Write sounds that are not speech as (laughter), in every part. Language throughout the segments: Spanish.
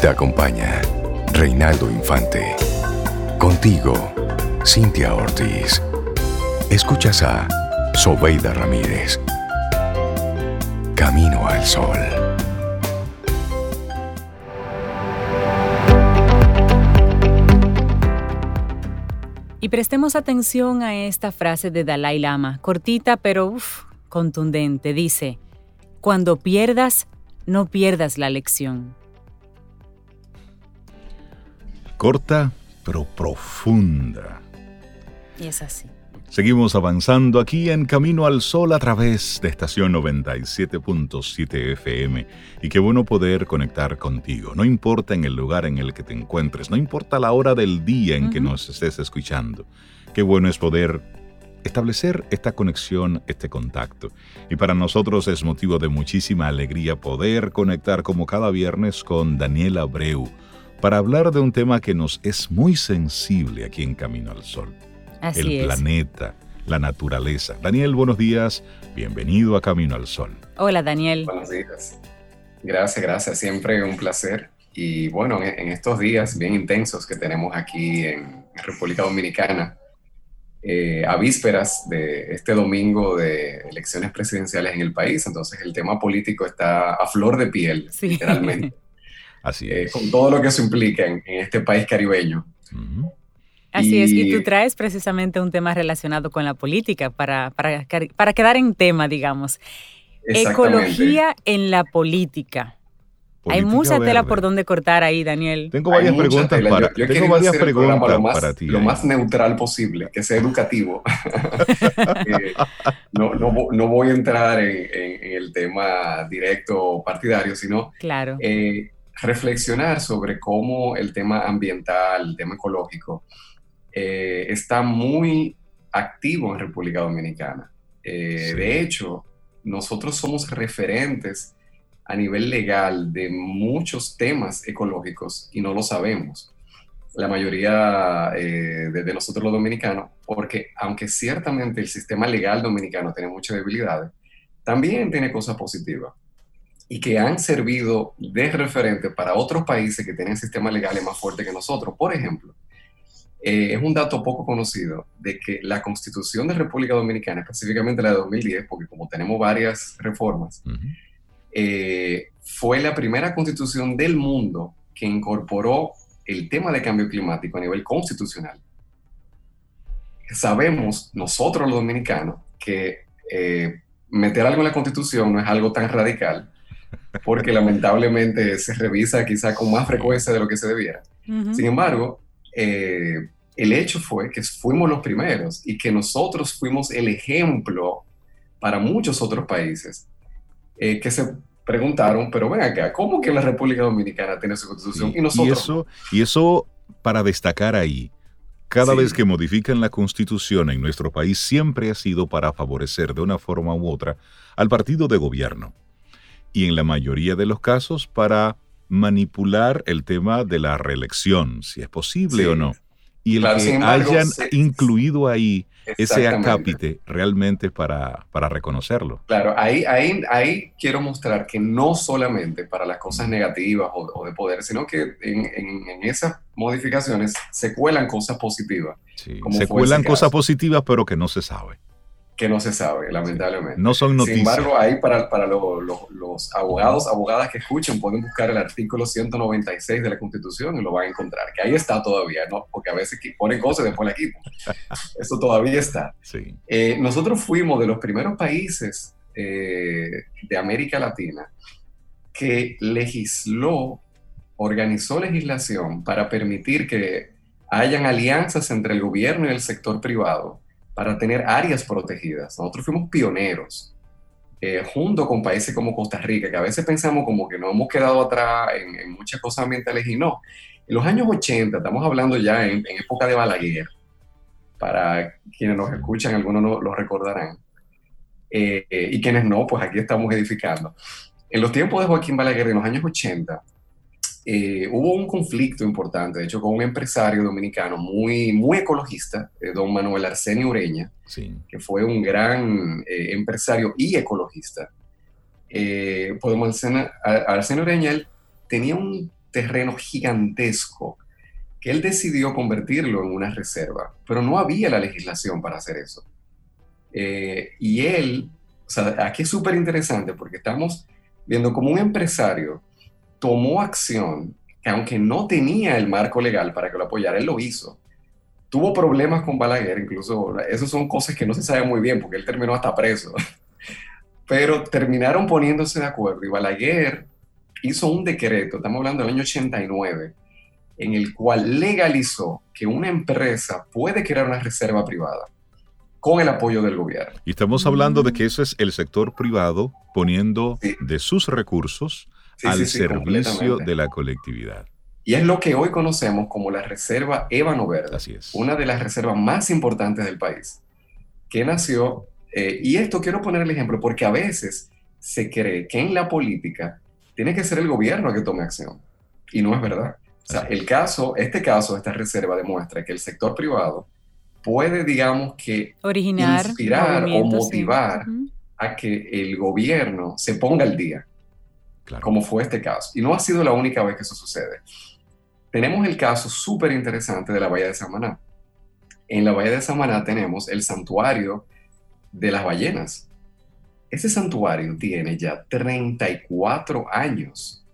Te acompaña Reinaldo Infante. Contigo, Cintia Ortiz. Escuchas a Sobeida Ramírez. Camino al Sol. Y prestemos atención a esta frase de Dalai Lama, cortita pero contundente. Dice, cuando pierdas, no pierdas la lección. Corta pero profunda. Y es así. Seguimos avanzando aquí en Camino al Sol a través de estación 97.7 FM y qué bueno poder conectar contigo. No importa en el lugar en el que te encuentres, no importa la hora del día en que nos estés escuchando. Qué bueno es poder establecer esta conexión, este contacto. Y para nosotros es motivo de muchísima alegría poder conectar como cada viernes con Daniel Abreu para hablar de un tema que nos es muy sensible aquí en Camino al Sol el planeta, la naturaleza. Daniel, buenos días. Bienvenido a Camino al Sol. Hola, Daniel. Buenos días. Gracias, gracias. Siempre un placer. Y bueno, en estos días bien intensos que tenemos aquí en, República Dominicana, eh, a vísperas de este domingo de elecciones presidenciales en el país, entonces el tema político está a flor de piel, literalmente. (laughs) Así eh, con todo lo que eso implica en, este país caribeño. Así es, y tú traes precisamente un tema relacionado con la política para, para, para quedar en tema, digamos. Ecología en la política. Hay mucha tela por donde cortar ahí, Daniel. Tengo varias preguntas para, tengo varias preguntas lo más, para ti. Lo más neutral posible, que sea educativo. (laughs) Eh, no, no, no, voy a entrar en, en, el tema directo partidario, sino claro. Eh, reflexionar sobre cómo el tema ambiental, el tema ecológico, eh, está muy activo en República Dominicana. Eh, de hecho, nosotros somos referentes a nivel legal de muchos temas ecológicos y no lo sabemos. La mayoría eh, de, nosotros los dominicanos, porque aunque ciertamente el sistema legal dominicano tiene muchas debilidades, también tiene cosas positivas y que han servido de referente para otros países que tienen sistemas legales más fuertes que nosotros. Por ejemplo, eh, es un dato poco conocido de que la Constitución de República Dominicana, específicamente la de 2010, porque como tenemos varias reformas, eh, fue la primera constitución del mundo que incorporó el tema de cambio climático a nivel constitucional. Sabemos nosotros los dominicanos que eh, meter algo en la constitución no es algo tan radical, porque lamentablemente se revisa quizá con más frecuencia de lo que se debiera. Sin embargo, eh, el hecho fue que fuimos los primeros y que nosotros fuimos el ejemplo para muchos otros países eh, que se preguntaron, pero ven acá, ¿cómo que la República Dominicana tiene su constitución y nosotros? Y eso, y eso para destacar ahí, cada vez que modifican la constitución en nuestro país siempre ha sido para favorecer de una forma u otra al partido de gobierno. Y en la mayoría de los casos para manipular el tema de la reelección, si es posible o no. Y el que hayan incluido ahí ese acápite realmente para, para reconocerlo. Claro, ahí, ahí, ahí quiero mostrar que no solamente para las cosas negativas o, de poder, sino que en, en, esas modificaciones se cuelan cosas positivas. se cuelan cosas positivas, pero que no se sabe que no se sabe, lamentablemente. No son noticias. Sin embargo, ahí para, para los abogados, abogadas que escuchen, pueden buscar el artículo 196 de la Constitución y lo van a encontrar, que ahí está todavía, ¿no? Porque a veces ponen cosas y después la quitan. (laughs) Eso todavía está. Sí. Eh, nosotros fuimos de los primeros países eh, de América Latina que legisló, organizó legislación para permitir que hayan alianzas entre el gobierno y el sector privado para tener áreas protegidas. Nosotros fuimos pioneros, eh, junto con países como Costa Rica, que a veces pensamos como que nos hemos quedado atrás en, muchas cosas ambientales y no. En los años 80, estamos hablando ya en, época de Balaguer, para quienes nos escuchan, algunos no, lo recordarán, eh, y quienes no, pues aquí estamos edificando. En los tiempos de Joaquín Balaguer, en los años 80, eh, hubo un conflicto importante, de hecho, con un empresario dominicano muy, muy ecologista, eh, don Manuel Arsenio Ureña, que fue un gran eh, empresario y ecologista. pues don Arsenio Ureña tenía un terreno gigantesco que él decidió convertirlo en una reserva, pero no había la legislación para hacer eso. Eh, y él, o sea, aquí es súper interesante porque estamos viendo como un empresario tomó acción que aunque no tenía el marco legal para que lo apoyara, él lo hizo. Tuvo problemas con Balaguer, incluso esas son cosas que no se sabe muy bien porque él terminó hasta preso. (laughs) Pero terminaron poniéndose de acuerdo y Balaguer hizo un decreto, estamos hablando del año 89, en el cual legalizó que una empresa puede crear una reserva privada con el apoyo del gobierno. Y estamos hablando de que eso es el sector privado poniendo de sus recursos al servicio de la colectividad. Y es lo que hoy conocemos como la Reserva Ébano Verde. Así es. Una de las reservas más importantes del país, que nació, eh, y esto quiero poner el ejemplo porque a veces se cree que en la política tiene que ser el gobierno que tome acción. Y no es verdad. O sea, el caso, este caso, esta reserva demuestra que el sector privado puede, digamos que, Originar inspirar o motivar a que el gobierno se ponga al día, como fue este caso. Y no ha sido la única vez que eso sucede. Tenemos el caso súper interesante de la Bahía de Samaná. En la Bahía de Samaná tenemos el santuario de las ballenas. Ese santuario tiene ya 34 años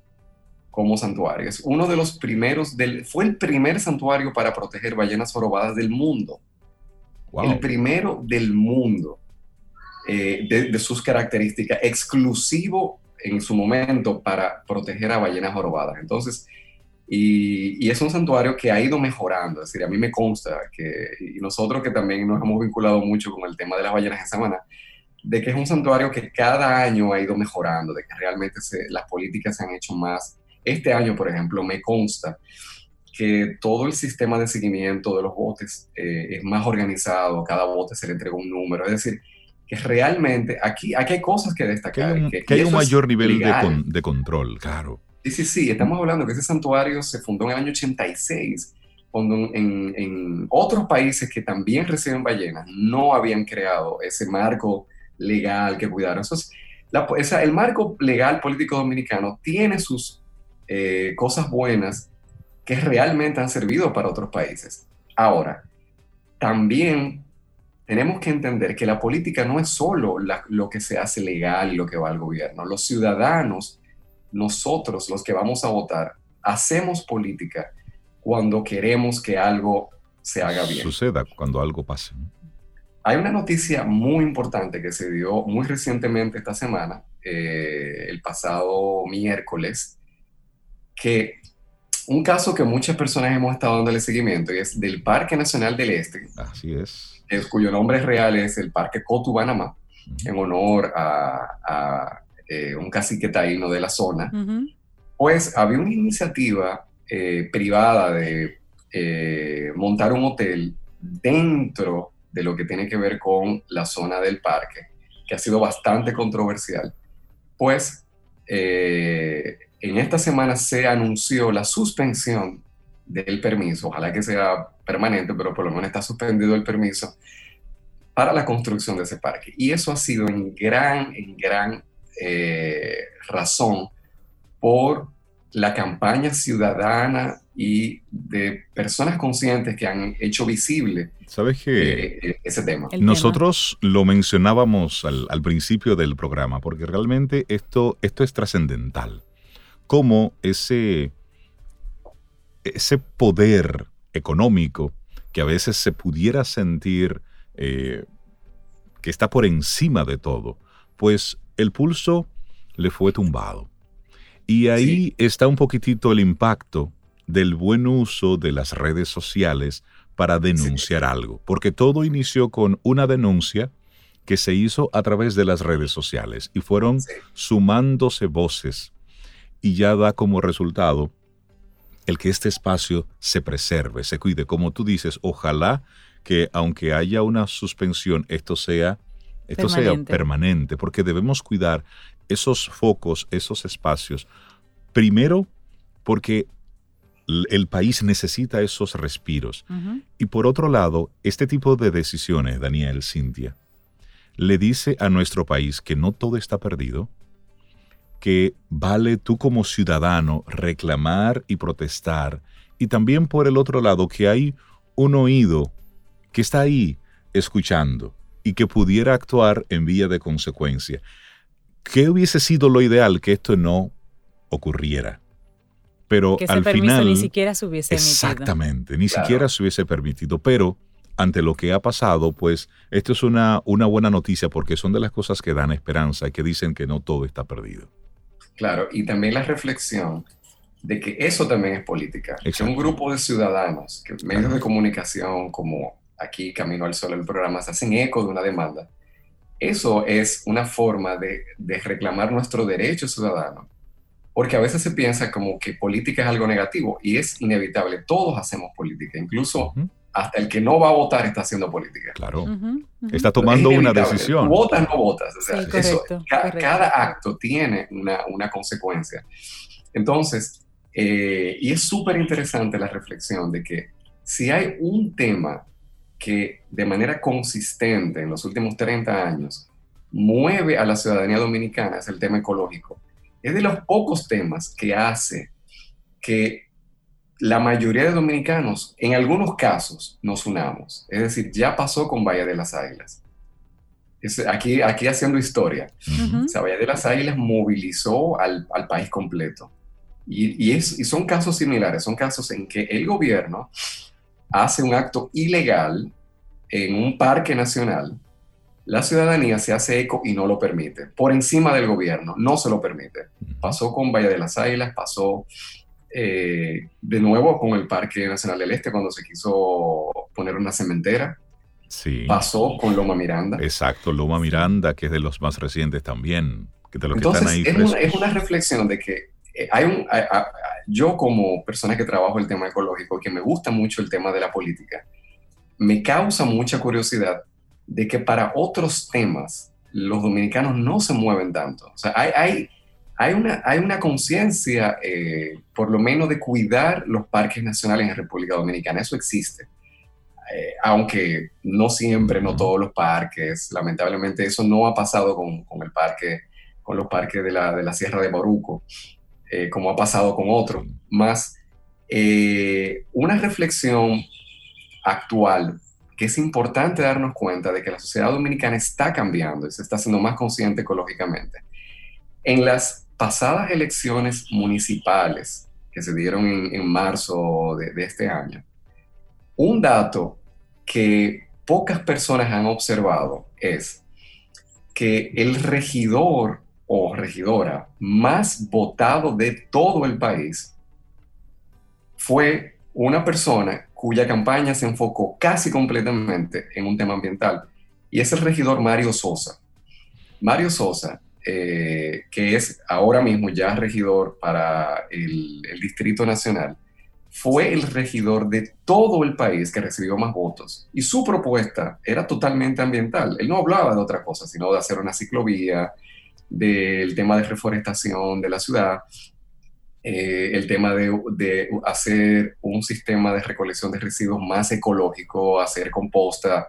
como santuario. Es uno de los primeros, del, fue el primer santuario para proteger ballenas jorobadas del mundo. El primero del mundo eh, de, sus características, exclusivo en su momento para proteger a ballenas jorobadas. Entonces, y, es un santuario que ha ido mejorando, es decir, a mí me consta que, y nosotros que también nos hemos vinculado mucho con el tema de las ballenas en Samana, de que es un santuario que cada año ha ido mejorando, de que realmente las políticas se han hecho más. Este año, por ejemplo, me consta que todo el sistema de seguimiento de los botes eh, es más organizado, cada bote se le entrega un número, es decir, que realmente aquí, aquí hay cosas que destacar. Que hay un, mayor nivel de, de, control, claro. Sí, sí, sí, estamos hablando que ese santuario se fundó en el año 86, cuando en, en otros países que también reciben ballenas no habían creado ese marco legal que cuidaron. Entonces, la, el marco legal político dominicano tiene sus eh, cosas buenas que realmente han servido para otros países. Ahora, también tenemos que entender que la política no es solo lo que se hace legal y lo que va al gobierno. Los ciudadanos, nosotros los que vamos a votar, hacemos política cuando queremos que algo se haga bien. Suceda cuando algo pase. Hay una noticia muy importante que se dio muy recientemente esta semana, eh, el pasado miércoles, que un caso que muchas personas hemos estado dándole seguimiento y es del Parque Nacional del Este. Así es. Cuyo nombre real es el Parque Cotubanamá, en honor a, eh, un cacique taíno de la zona. Pues había una iniciativa eh, privada de eh, montar un hotel dentro de lo que tiene que ver con la zona del parque, que ha sido bastante controversial. Pues en esta semana se anunció la suspensión del permiso, ojalá que sea permanente, pero por lo menos está suspendido el permiso para la construcción de ese parque. Y eso ha sido en gran, en gran eh, razón por la campaña ciudadana y de personas conscientes que han hecho visible ¿Sabes eh, eh, ese tema. Nosotros lo mencionábamos al, al, principio del programa, porque realmente esto, esto es trascendental cómo ese, ese poder económico que a veces se pudiera sentir eh, que está por encima de todo, pues el pulso le fue tumbado. Y ahí está un poquitito el impacto del buen uso de las redes sociales para denunciar algo, porque todo inició con una denuncia que se hizo a través de las redes sociales y fueron sumándose voces y ya da como resultado el que este espacio se preserve, se cuide. Como tú dices, ojalá que aunque haya una suspensión, esto sea, esto permanente. sea permanente, porque debemos cuidar esos focos, esos espacios. Primero, porque el país necesita esos respiros. Y por otro lado, este tipo de decisiones, Daniel, Cintia, le dice a nuestro país que no todo está perdido, que vale tú como ciudadano reclamar y protestar, y también por el otro lado que hay un oído que está ahí escuchando y que pudiera actuar en vía de consecuencia. ¿Qué hubiese sido lo ideal que esto no ocurriera? Pero que al final ni siquiera se hubiese exactamente, ni siquiera se hubiese permitido, pero ante lo que ha pasado, pues esto es una, una buena noticia porque son de las cosas que dan esperanza y que dicen que no todo está perdido. Claro, y también la reflexión de que eso también es política. Es un grupo de ciudadanos, que medios de comunicación como aquí Camino al Sol, el programa, se hacen eco de una demanda. Eso es una forma de, reclamar nuestro derecho ciudadano, porque a veces se piensa como que política es algo negativo y es inevitable. Todos hacemos política, incluso hasta el que no va a votar está haciendo política. Claro. Está tomando una decisión. Votas no votas. O sea, cada acto tiene una, consecuencia. Entonces, eh, y es súper interesante la reflexión de que si hay un tema que de manera consistente en los últimos 30 años mueve a la ciudadanía dominicana, es el tema ecológico. Es de los pocos temas que hace que la mayoría de dominicanos, en algunos casos, nos unamos. Es decir, ya pasó con Valle de las Águilas. aquí, aquí haciendo historia. o sea, Valle de las Águilas movilizó al, país completo. Y, es, y son casos similares, son casos en que el gobierno hace un acto ilegal en un parque nacional, la ciudadanía se hace eco y no lo permite, por encima del gobierno, no se lo permite. Pasó con Valle de las Águilas, pasó eh, de nuevo con el Parque Nacional del Este cuando se quiso poner una cementera. Sí. Pasó con Loma Miranda. Exacto, Loma Miranda, que es de los más recientes también. Que de Entonces, es, una, reflexión de que eh, hay un, yo como persona que trabajo el tema ecológico, que me gusta mucho el tema de la política, me causa mucha curiosidad de que para otros temas los dominicanos no se mueven tanto. O sea, hay, hay hay una, hay una conciencia, eh, por lo menos, de cuidar los parques nacionales en República Dominicana. Eso existe. Eh, aunque no siempre, no todos los parques. Lamentablemente eso no ha pasado con, con el parque, con los parques de la, de la Sierra de Boruco, eh, como ha pasado con otros. Más una reflexión actual que es importante darnos cuenta de que la sociedad dominicana está cambiando y se está haciendo más consciente ecológicamente. En las pasadas elecciones municipales que se dieron en, marzo de, este año, un dato que pocas personas han observado es que el regidor o regidora más votado de todo el país fue una persona cuya campaña se enfocó casi completamente en un tema ambiental y es el regidor Mario Sosa. Mario Sosa eh, que es ahora mismo ya regidor para el, Distrito Nacional, fue el regidor de todo el país que recibió más votos. Y su propuesta era totalmente ambiental. Él no hablaba de otra cosa, sino de hacer una ciclovía, del tema de reforestación de la ciudad, eh, el tema de, de, hacer un sistema de recolección de residuos más ecológico, hacer composta,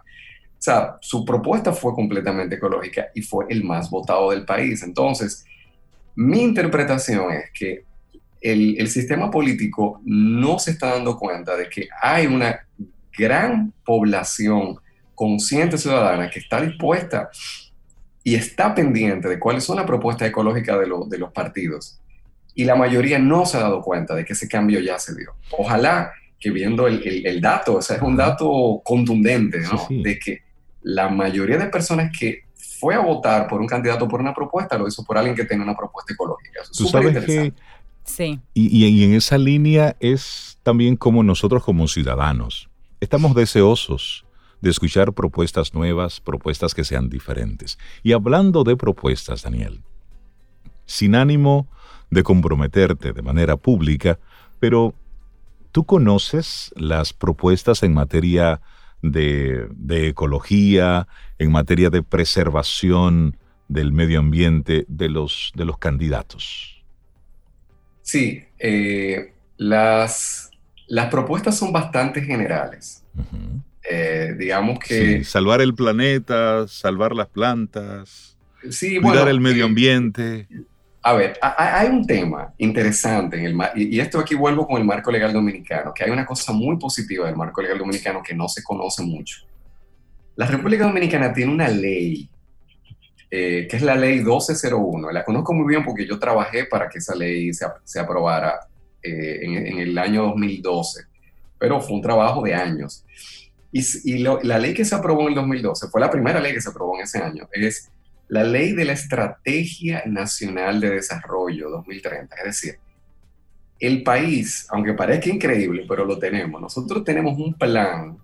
sea, su propuesta fue completamente ecológica y fue el más votado del país. Entonces, mi interpretación es que el, el, sistema político no se está dando cuenta de que hay una gran población consciente ciudadana que está dispuesta y está pendiente de cuáles son las propuestas ecológicas de, de los partidos. Y la mayoría no se ha dado cuenta de que ese cambio ya se dio. Ojalá que viendo el, el, dato, o sea, es un dato contundente, ¿no? De que la mayoría de personas que fue a votar por un candidato por una propuesta lo hizo por alguien que tiene una propuesta ecológica. Tú sabes que sí. Y, y, en esa línea es también como nosotros como ciudadanos estamos deseosos de escuchar propuestas nuevas, propuestas que sean diferentes. Y hablando de propuestas, Daniel, sin ánimo de comprometerte de manera pública, pero ¿tú conoces las propuestas en materia de, ecología, en materia de preservación del medio ambiente de los, de los candidatos? Sí, eh, las, las propuestas son bastante generales. Eh, digamos que... salvar el planeta, salvar las plantas, cuidar el medio eh, ambiente. A ver, hay un tema interesante, en el, y esto aquí vuelvo con el marco legal dominicano, que hay una cosa muy positiva del marco legal dominicano que no se conoce mucho. La República Dominicana tiene una ley, eh, que es la ley 1201. La conozco muy bien porque yo trabajé para que esa ley se, aprobara eh, en, el año 2012, pero fue un trabajo de años. Y, la ley que se aprobó en el 2012 fue la primera ley que se aprobó en ese año. Es la ley de la Estrategia Nacional de Desarrollo 2030. Es decir, el país, aunque parezca increíble, pero lo tenemos, nosotros tenemos un plan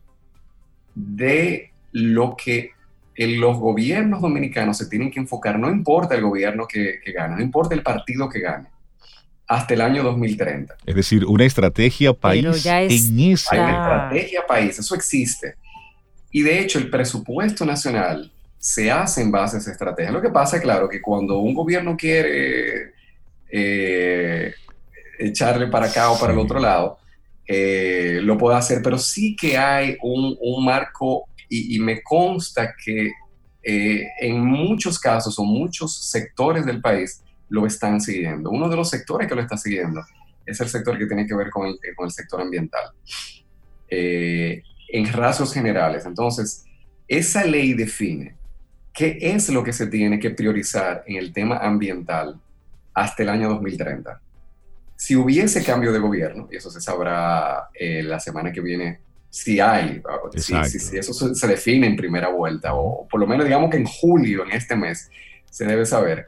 de lo que en los gobiernos dominicanos se tienen que enfocar, no importa el gobierno que, gane, no importa el partido que gane, hasta el año 2030. Es decir, una estrategia país en esa. Hay una estrategia país, eso existe. Y de hecho, el presupuesto nacional se hace en base a esa estrategia. Lo que pasa, claro, que cuando un gobierno quiere eh, echarle para acá o para el otro lado, eh, lo puede hacer, pero sí que hay un, marco y, me consta que eh, en muchos casos o muchos sectores del país lo están siguiendo. Uno de los sectores que lo está siguiendo es el sector que tiene que ver con el, con el sector ambiental. en rasgos generales. Entonces, esa ley define ¿Qué es lo que se tiene que priorizar en el tema ambiental hasta el año 2030? Si hubiese cambio de gobierno, y eso se sabrá eh, la semana que viene, si hay, si, eso se, define en primera vuelta, o por lo menos digamos que en julio, en este mes, se debe saber,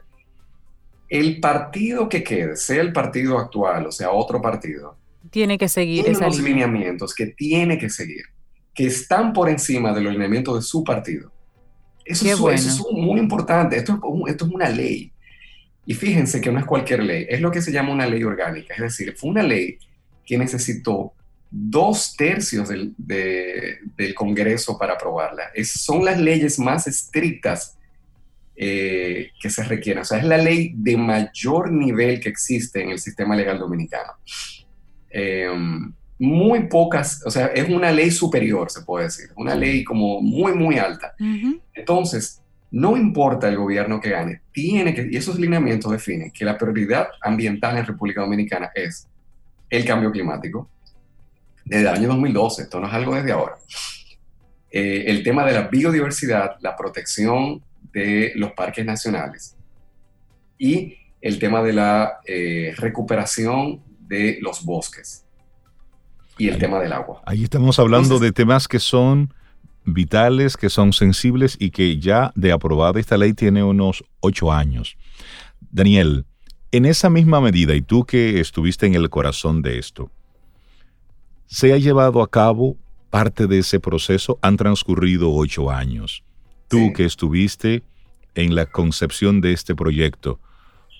el partido que quede, sea el partido actual o sea otro partido, tiene que seguir esos lineamientos que tiene que seguir, que están por encima de los lineamientos de su partido. Eso, es, muy importante. Esto es, esto es una ley. Y fíjense que no es cualquier ley, es lo que se llama una ley orgánica. Es decir, fue una ley que necesitó dos tercios del, del Congreso para aprobarla. Es, son las leyes más estrictas eh, que se requieren. O sea, es la ley de mayor nivel que existe en el sistema legal dominicano. Eh, muy pocas, o sea, es una ley superior, se puede decir, una ley como muy, muy alta. Entonces, no importa el gobierno que gane, tiene que, y esos lineamientos definen que la prioridad ambiental en República Dominicana es el cambio climático. Desde el año 2012, esto no es algo desde ahora. Eh, el tema de la biodiversidad, la protección de los parques nacionales y el tema de la eh, recuperación de los bosques y el tema del agua. Ahí estamos hablando de temas que son vitales, que son sensibles y que ya de aprobada esta ley tiene unos ocho años. Daniel, en esa misma medida, y tú que estuviste en el corazón de esto, ¿se ha llevado a cabo parte de ese proceso? Han transcurrido ocho años. Tú que estuviste en la concepción de este proyecto,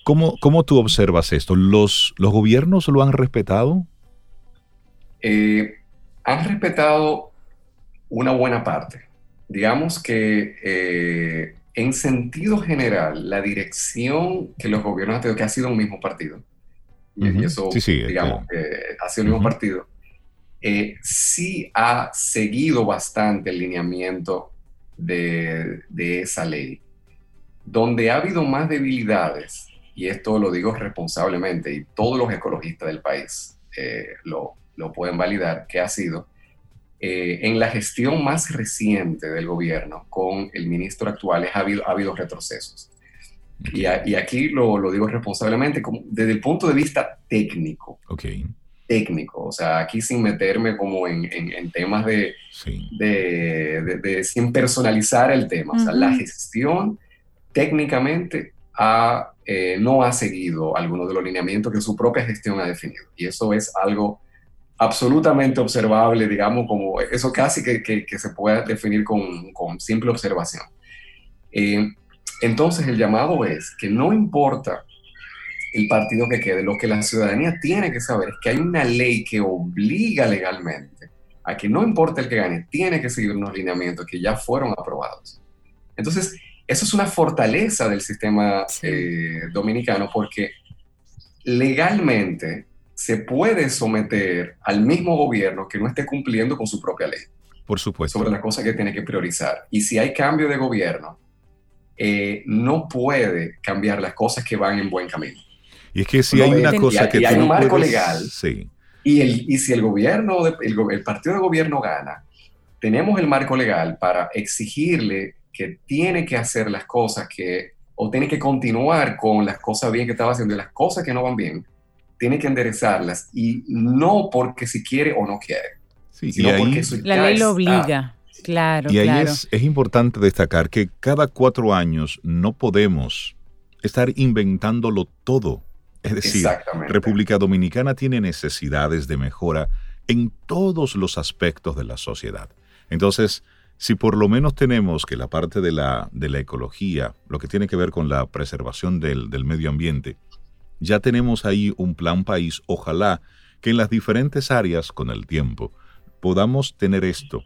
¿cómo, cómo tú observas esto? ¿Los, ¿Los gobiernos lo han respetado? eh, han respetado una buena parte. Digamos que eh, en sentido general, la dirección que los gobiernos han tenido, que ha sido un mismo partido, y eso, digamos, que ha sido el mismo partido, eh, sí ha seguido bastante el lineamiento de, esa ley. Donde ha habido más debilidades, y esto lo digo responsablemente, y todos los ecologistas del país eh, lo, lo pueden validar, que ha sido eh, en la gestión más reciente del gobierno con el ministro actual ha habido, ha habido retrocesos. Y, aquí lo, lo, digo responsablemente como, desde el punto de vista técnico. Okay. Técnico, o sea, aquí sin meterme como en, en, temas de, de, de, sin personalizar el tema. O sea, la gestión técnicamente ha, eh, no ha seguido algunos de los lineamientos que su propia gestión ha definido. Y eso es algo absolutamente observable, digamos, como eso casi que, que, se puede definir con, con simple observación. Eh, entonces el llamado es que no importa el partido que quede, lo que la ciudadanía tiene que saber es que hay una ley que obliga legalmente a que no importa el que gane, tiene que seguir unos lineamientos que ya fueron aprobados. Entonces, eso es una fortaleza del sistema eh, dominicano porque legalmente se puede someter al mismo gobierno que no esté cumpliendo con su propia ley. Por supuesto. Sobre las cosas que tiene que priorizar. Y si hay cambio de gobierno, eh, no puede cambiar las cosas que van en buen camino. Y es que si hay una cosa que... Y hay un marco legal. Sí. Y, el, y si el gobierno, el, partido de gobierno gana, tenemos el marco legal para exigirle que tiene que hacer las cosas que, o tiene que continuar con las cosas bien que estaba haciendo y las cosas que no van bien, tiene que enderezarlas y no porque si quiere o no quiere. Sí, y ahí, la ley lo obliga. Claro, y ahí Es, es importante destacar que cada cuatro años no podemos estar inventándolo todo. Es decir, República Dominicana tiene necesidades de mejora en todos los aspectos de la sociedad. Entonces, si por lo menos tenemos que la parte de la, de la ecología, lo que tiene que ver con la preservación del, del medio ambiente, ya tenemos ahí un plan país, ojalá que en las diferentes áreas con el tiempo podamos tener esto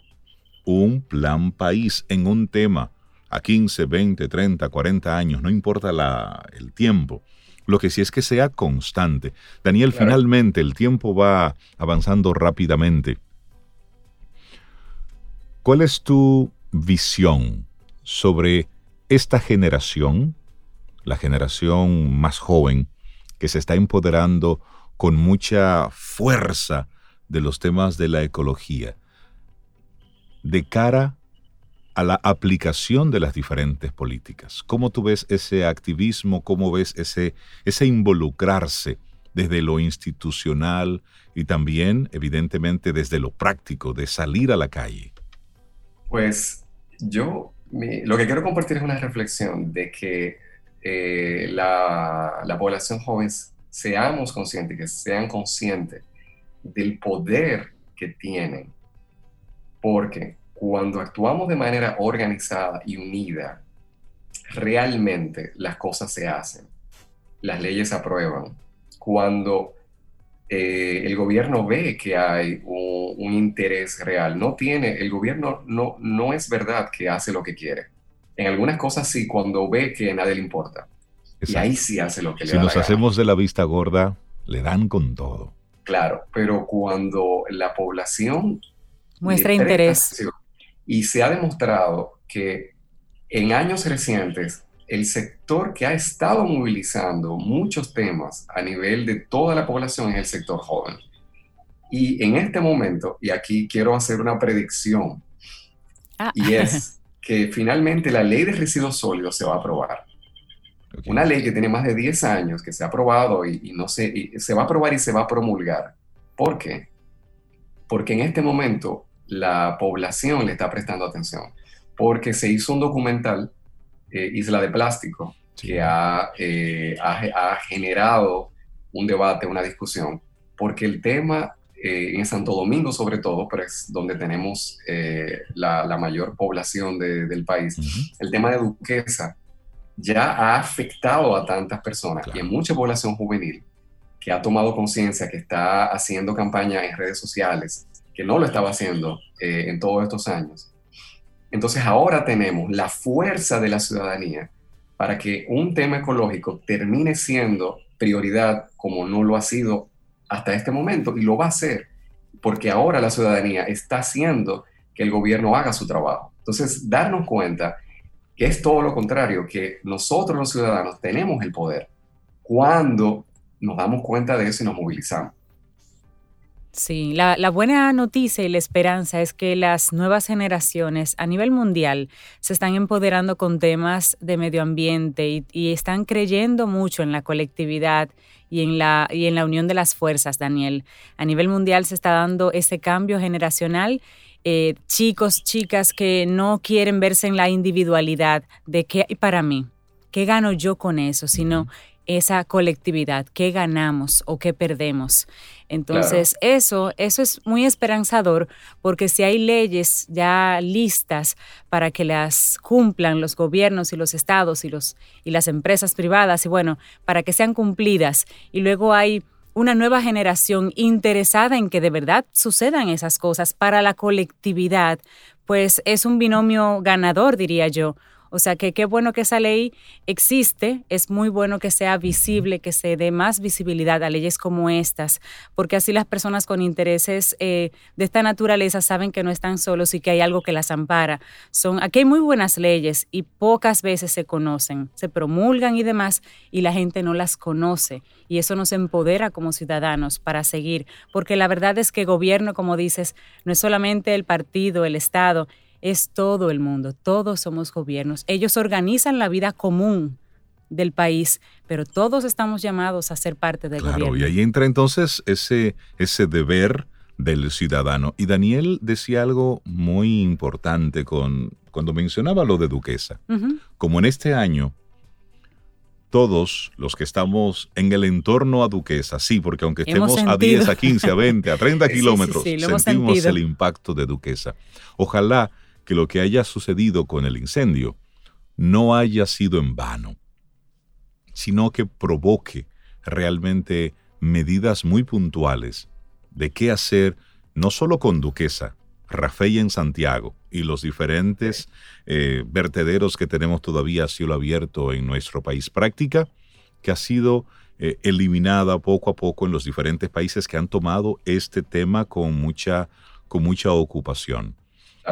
un plan país en un tema a 15, 20, 30, 40 años, no importa la, el tiempo. Lo que sí es que sea constante. Daniel, finalmente el tiempo va avanzando rápidamente. ¿Cuál es tu visión sobre esta generación, la generación más joven, que se está empoderando con mucha fuerza de los temas de la ecología? de cara a la aplicación de las diferentes políticas. ¿Cómo tú ves ese activismo? ¿Cómo ves ese, ese involucrarse desde lo institucional y también, evidentemente, desde lo práctico, de salir a la calle? Pues yo lo que quiero compartir es una reflexión de que eh, la, la población joven seamos conscientes, que sean conscientes del poder que tienen porque cuando actuamos de manera organizada y unida, realmente las cosas se hacen, las leyes se aprueban. Cuando eh, el gobierno ve que hay un, interés real, no tiene, el gobierno no, no es verdad que hace lo que quiere. En algunas cosas sí, cuando ve que a nadie le importa. Y ahí sí hace lo que le da. Si nos hacemos de la vista gorda, le dan con todo. Claro, pero cuando la población Muestra interés. Y se ha demostrado que en años recientes el sector que ha estado movilizando muchos temas a nivel de toda la población es el sector joven. Y en este momento, y aquí quiero hacer una predicción, ah. y es que finalmente la ley de residuos sólidos se va a aprobar. Una ley que tiene más de 10 años, que se ha aprobado y, no se, se va a aprobar y se va a promulgar. ¿Por qué? Porque en este momento la población le está prestando atención, porque se hizo un documental, eh, Isla de Plástico, que eh, ha, generado un debate, una discusión, porque el tema eh, en Santo Domingo sobre todo, pero es donde tenemos la, mayor población del país, el tema de Duquesa ya ha afectado a tantas personas y en mucha población juvenil que ha tomado conciencia, que está haciendo campaña en redes sociales, que no lo estaba haciendo eh, en todos estos años. Entonces ahora tenemos la fuerza de la ciudadanía para que un tema ecológico termine siendo prioridad como no lo ha sido hasta este momento y lo va a ser porque ahora la ciudadanía está haciendo que el gobierno haga su trabajo. Entonces, darnos cuenta que es todo lo contrario, que nosotros los ciudadanos tenemos el poder cuando nos damos cuenta de eso y nos movilizamos. Sí, la, buena noticia y la esperanza es que las nuevas generaciones a nivel mundial se están empoderando con temas de medio ambiente y, están creyendo mucho en la colectividad y en la, y en la unión de las fuerzas, Daniel. A nivel mundial se está dando ese cambio generacional. Eh, chicos, chicas que no quieren verse en la individualidad de qué para mí, qué gano yo con eso, sino esa colectividad, qué ganamos o qué perdemos. Entonces, eso, eso es muy esperanzador porque si hay leyes ya listas para que las cumplan los gobiernos y los estados y, los, y las empresas privadas, y bueno, para que sean cumplidas, y luego hay una nueva generación interesada en que de verdad sucedan esas cosas para la colectividad, pues es un binomio ganador, diría yo. O sea que qué bueno que esa ley existe, es muy bueno que sea visible, que se dé más visibilidad a leyes como estas, porque así las personas con intereses eh, de esta naturaleza saben que no están solos y que hay algo que las ampara. Son, aquí hay muy buenas leyes y pocas veces se conocen, se promulgan y demás, y la gente no las conoce. Y eso nos empodera como ciudadanos para seguir, porque la verdad es que gobierno, como dices, no es solamente el partido, el Estado, es todo el mundo, todos somos gobiernos. Ellos organizan la vida común del país, pero todos estamos llamados a ser parte del gobierno. Y ahí entra entonces ese, ese deber del ciudadano. Y Daniel decía algo muy importante con, cuando mencionaba lo de Duquesa. Como en este año, todos los que estamos en el entorno a Duquesa, sí, porque aunque estemos a 10, a 15, a 20, a 30 (laughs) kilómetros, sentimos el impacto de Duquesa. Ojalá que lo que haya sucedido con el incendio no haya sido en vano, sino que provoque realmente medidas muy puntuales de qué hacer no solo con Duquesa, Rafael en Santiago y los diferentes eh, vertederos que tenemos todavía a cielo abierto en nuestro país. Práctica que ha sido eh, eliminada poco a poco en los diferentes países que han tomado este tema con mucha, con mucha ocupación.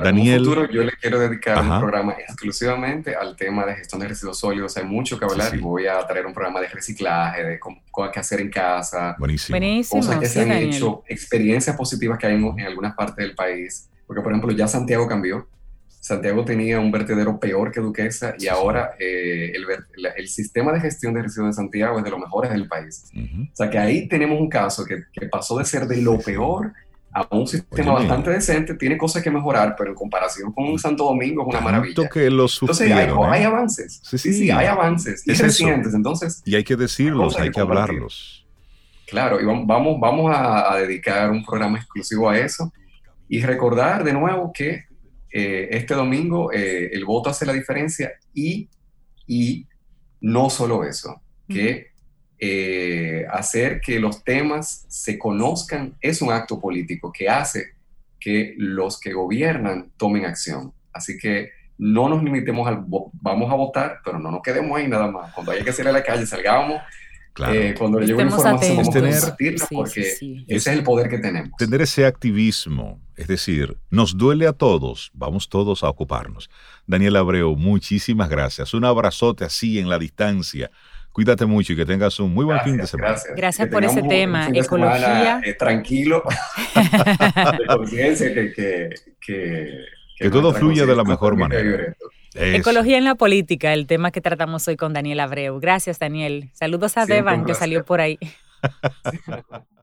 Daniel, en un futuro yo le quiero dedicar un programa exclusivamente al tema de gestión de residuos sólidos. Hay mucho que hablar y voy a traer un programa de reciclaje, de cómo, qué hacer en casa. Buenísimo. Buenísimo cosas que se han hecho, experiencias positivas que hay en, algunas partes del país. Porque, por ejemplo, ya Santiago cambió. Santiago tenía un vertedero peor que Duquesa y ahora eh, el, el, sistema de gestión de residuos de Santiago es de los mejores del país. O sea que ahí tenemos un caso que, que pasó de ser de lo peor a un sistema bastante decente, tiene cosas que mejorar, pero en comparación con un Santo Domingo es una maravilla. que entonces hay, ¿eh? avances. Sí, sí, hay avances. Y recientes, entonces. Y hay que decirlos, hay que, hablarlos. Claro, y vamos, vamos a, dedicar un programa exclusivo a eso y recordar de nuevo que eh, este domingo eh, el voto hace la diferencia y, y no solo eso, que eh, hacer que los temas se conozcan es un acto político que hace que los que gobiernan tomen acción. Así que no nos limitemos al vamos a votar, pero no nos quedemos ahí nada más. Cuando haya que salir a la calle, salgamos. Eh, cuando le llegue información, vamos a compartirla porque ese es el poder que tenemos. Tener ese activismo, es decir, nos duele a todos, vamos todos a ocuparnos. Daniel Abreu, muchísimas gracias. Un abrazote así en la distancia Cuídate mucho y que tengas un muy buen fin de semana. Gracias, por ese tema. Ecología. Eh, tranquilo, (laughs) de conciencia, que, que, que, todo fluya de la mejor manera. Ecología en la política, el tema que tratamos hoy con Daniel Abreu. Gracias, Daniel. Saludos a Devan, que salió por ahí. (laughs)